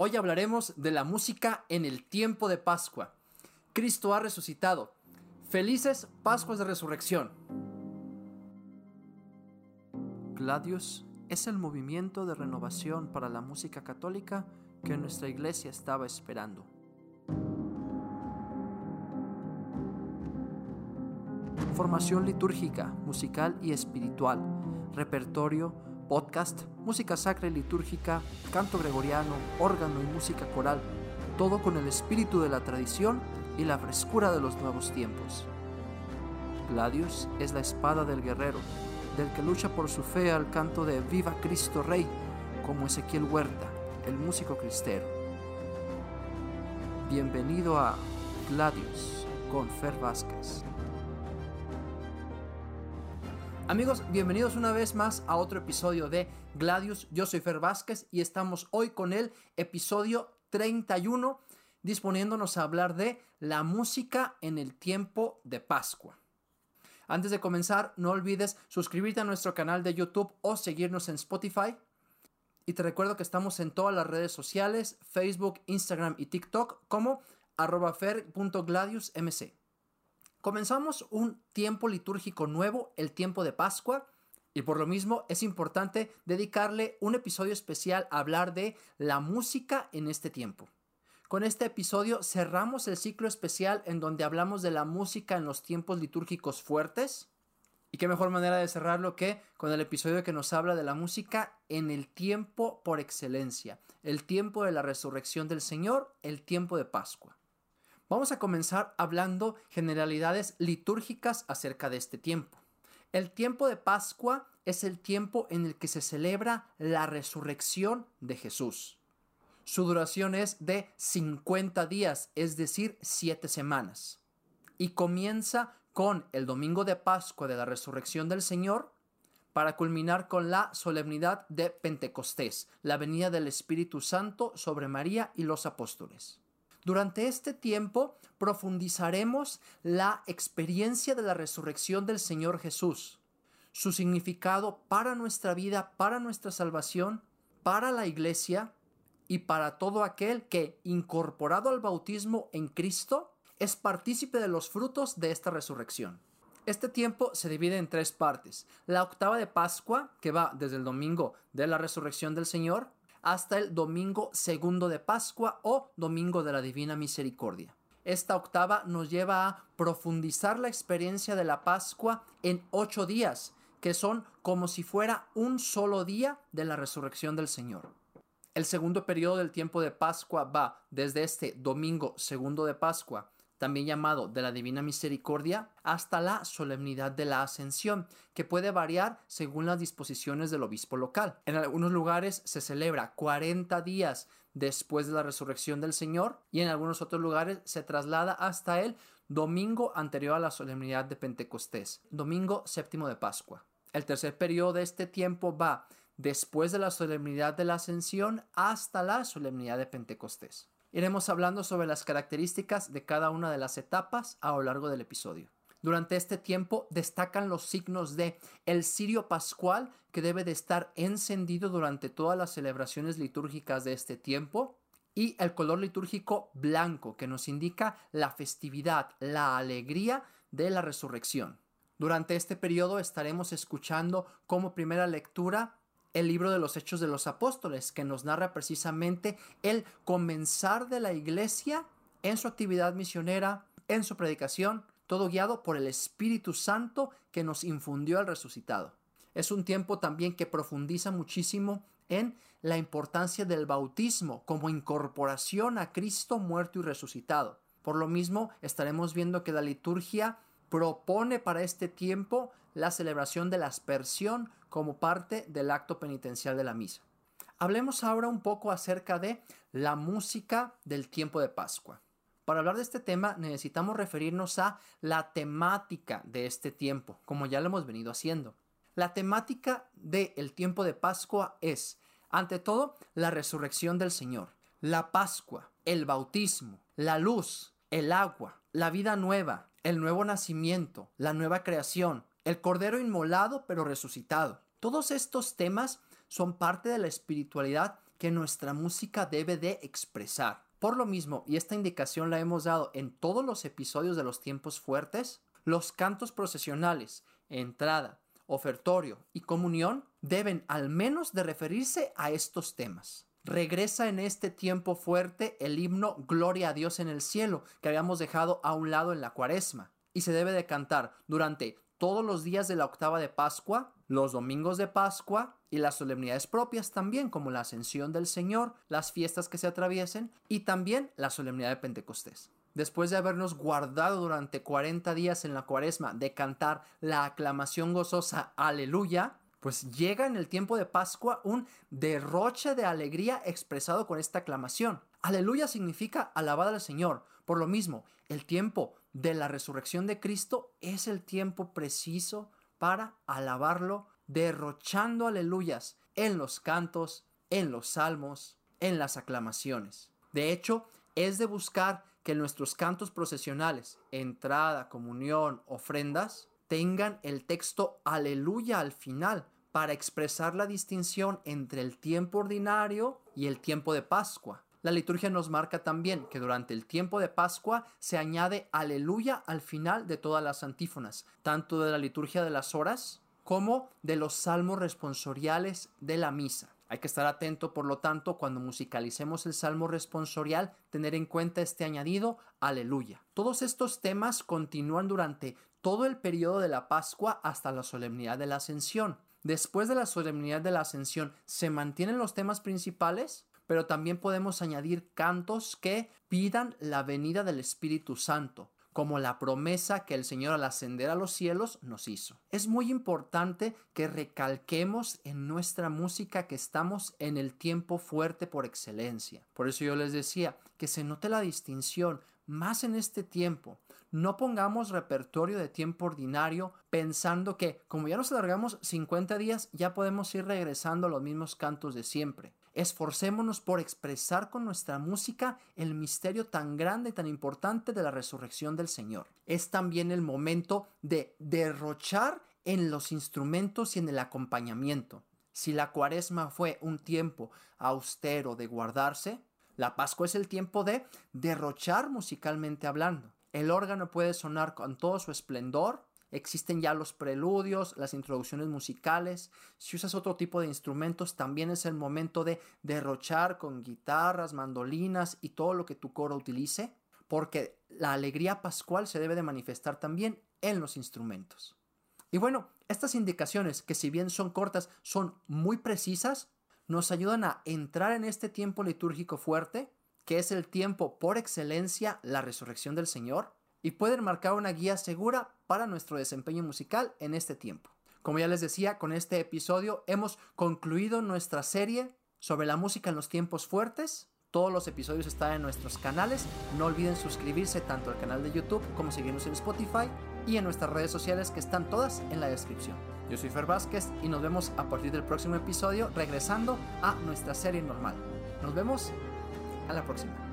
Hoy hablaremos de la música en el tiempo de Pascua. Cristo ha resucitado. Felices Pascuas de Resurrección. Gladius es el movimiento de renovación para la música católica que nuestra iglesia estaba esperando. Formación litúrgica, musical y espiritual, repertorio, podcast, música sacra y litúrgica, canto gregoriano, órgano y música coral, todo con el espíritu de la tradición y la frescura de los nuevos tiempos. Gladius es la espada del guerrero, del que lucha por su fe al canto de Viva Cristo Rey, como Ezequiel Huerta, el músico cristero. Bienvenido a Gladius con Fer Vázquez. Amigos, bienvenidos una vez más a otro episodio de Gladius. Yo soy Fer Vázquez y estamos hoy con el episodio 31 disponiéndonos a hablar de la música en el tiempo de Pascua. Antes de comenzar, no olvides suscribirte a nuestro canal de YouTube o seguirnos en Spotify. Y te recuerdo que estamos en todas las redes sociales, Facebook, Instagram y TikTok como arroba fer.gladiusmc. Comenzamos un tiempo litúrgico nuevo, el tiempo de Pascua, y por lo mismo es importante dedicarle un episodio especial a hablar de la música en este tiempo. Con este episodio cerramos el ciclo especial en donde hablamos de la música en los tiempos litúrgicos fuertes. Y qué mejor manera de cerrarlo que con el episodio que nos habla de la música en el tiempo por excelencia, el tiempo de la resurrección del Señor, el tiempo de Pascua. Vamos a comenzar hablando generalidades litúrgicas acerca de este tiempo. El tiempo de Pascua es el tiempo en el que se celebra la resurrección de Jesús. Su duración es de 50 días, es decir, 7 semanas. Y comienza con el domingo de Pascua de la resurrección del Señor para culminar con la solemnidad de Pentecostés, la venida del Espíritu Santo sobre María y los apóstoles. Durante este tiempo profundizaremos la experiencia de la resurrección del Señor Jesús, su significado para nuestra vida, para nuestra salvación, para la iglesia y para todo aquel que, incorporado al bautismo en Cristo, es partícipe de los frutos de esta resurrección. Este tiempo se divide en tres partes. La octava de Pascua, que va desde el domingo de la resurrección del Señor, hasta el domingo segundo de Pascua o domingo de la Divina Misericordia. Esta octava nos lleva a profundizar la experiencia de la Pascua en ocho días, que son como si fuera un solo día de la resurrección del Señor. El segundo periodo del tiempo de Pascua va desde este domingo segundo de Pascua también llamado de la Divina Misericordia, hasta la solemnidad de la Ascensión, que puede variar según las disposiciones del obispo local. En algunos lugares se celebra 40 días después de la resurrección del Señor y en algunos otros lugares se traslada hasta el domingo anterior a la solemnidad de Pentecostés, domingo séptimo de Pascua. El tercer periodo de este tiempo va después de la solemnidad de la Ascensión hasta la solemnidad de Pentecostés. Iremos hablando sobre las características de cada una de las etapas a lo largo del episodio. Durante este tiempo destacan los signos de el cirio pascual que debe de estar encendido durante todas las celebraciones litúrgicas de este tiempo y el color litúrgico blanco que nos indica la festividad, la alegría de la resurrección. Durante este periodo estaremos escuchando como primera lectura el libro de los Hechos de los Apóstoles, que nos narra precisamente el comenzar de la iglesia en su actividad misionera, en su predicación, todo guiado por el Espíritu Santo que nos infundió al resucitado. Es un tiempo también que profundiza muchísimo en la importancia del bautismo como incorporación a Cristo muerto y resucitado. Por lo mismo, estaremos viendo que la liturgia propone para este tiempo la celebración de la aspersión como parte del acto penitencial de la misa. Hablemos ahora un poco acerca de la música del tiempo de Pascua. Para hablar de este tema necesitamos referirnos a la temática de este tiempo, como ya lo hemos venido haciendo. La temática del tiempo de Pascua es, ante todo, la resurrección del Señor, la Pascua, el bautismo, la luz, el agua, la vida nueva, el nuevo nacimiento, la nueva creación, el Cordero inmolado pero resucitado. Todos estos temas son parte de la espiritualidad que nuestra música debe de expresar. Por lo mismo, y esta indicación la hemos dado en todos los episodios de los tiempos fuertes, los cantos procesionales, entrada, ofertorio y comunión deben al menos de referirse a estos temas. Regresa en este tiempo fuerte el himno Gloria a Dios en el cielo que habíamos dejado a un lado en la cuaresma y se debe de cantar durante todos los días de la octava de Pascua, los domingos de Pascua y las solemnidades propias también, como la ascensión del Señor, las fiestas que se atraviesen y también la solemnidad de Pentecostés. Después de habernos guardado durante 40 días en la cuaresma de cantar la aclamación gozosa Aleluya, pues llega en el tiempo de Pascua un derroche de alegría expresado con esta aclamación. Aleluya significa alabada al Señor. Por lo mismo, el tiempo de la resurrección de Cristo es el tiempo preciso para alabarlo, derrochando aleluyas en los cantos, en los salmos, en las aclamaciones. De hecho, es de buscar que nuestros cantos procesionales, entrada, comunión, ofrendas, tengan el texto aleluya al final para expresar la distinción entre el tiempo ordinario y el tiempo de Pascua. La liturgia nos marca también que durante el tiempo de Pascua se añade aleluya al final de todas las antífonas, tanto de la liturgia de las horas como de los salmos responsoriales de la misa. Hay que estar atento, por lo tanto, cuando musicalicemos el salmo responsorial, tener en cuenta este añadido, aleluya. Todos estos temas continúan durante todo el periodo de la Pascua hasta la solemnidad de la Ascensión. Después de la solemnidad de la Ascensión, ¿se mantienen los temas principales? pero también podemos añadir cantos que pidan la venida del Espíritu Santo, como la promesa que el Señor al ascender a los cielos nos hizo. Es muy importante que recalquemos en nuestra música que estamos en el tiempo fuerte por excelencia. Por eso yo les decía que se note la distinción más en este tiempo. No pongamos repertorio de tiempo ordinario pensando que como ya nos alargamos 50 días ya podemos ir regresando a los mismos cantos de siempre. Esforcémonos por expresar con nuestra música el misterio tan grande y tan importante de la resurrección del Señor. Es también el momento de derrochar en los instrumentos y en el acompañamiento. Si la cuaresma fue un tiempo austero de guardarse, la Pascua es el tiempo de derrochar musicalmente hablando. El órgano puede sonar con todo su esplendor, Existen ya los preludios, las introducciones musicales. Si usas otro tipo de instrumentos, también es el momento de derrochar con guitarras, mandolinas y todo lo que tu coro utilice, porque la alegría pascual se debe de manifestar también en los instrumentos. Y bueno, estas indicaciones, que si bien son cortas, son muy precisas, nos ayudan a entrar en este tiempo litúrgico fuerte, que es el tiempo por excelencia, la resurrección del Señor, y pueden marcar una guía segura para nuestro desempeño musical en este tiempo. Como ya les decía, con este episodio hemos concluido nuestra serie sobre la música en los tiempos fuertes. Todos los episodios están en nuestros canales. No olviden suscribirse tanto al canal de YouTube como seguirnos en Spotify y en nuestras redes sociales que están todas en la descripción. Yo soy Fer Vázquez y nos vemos a partir del próximo episodio regresando a nuestra serie normal. Nos vemos a la próxima.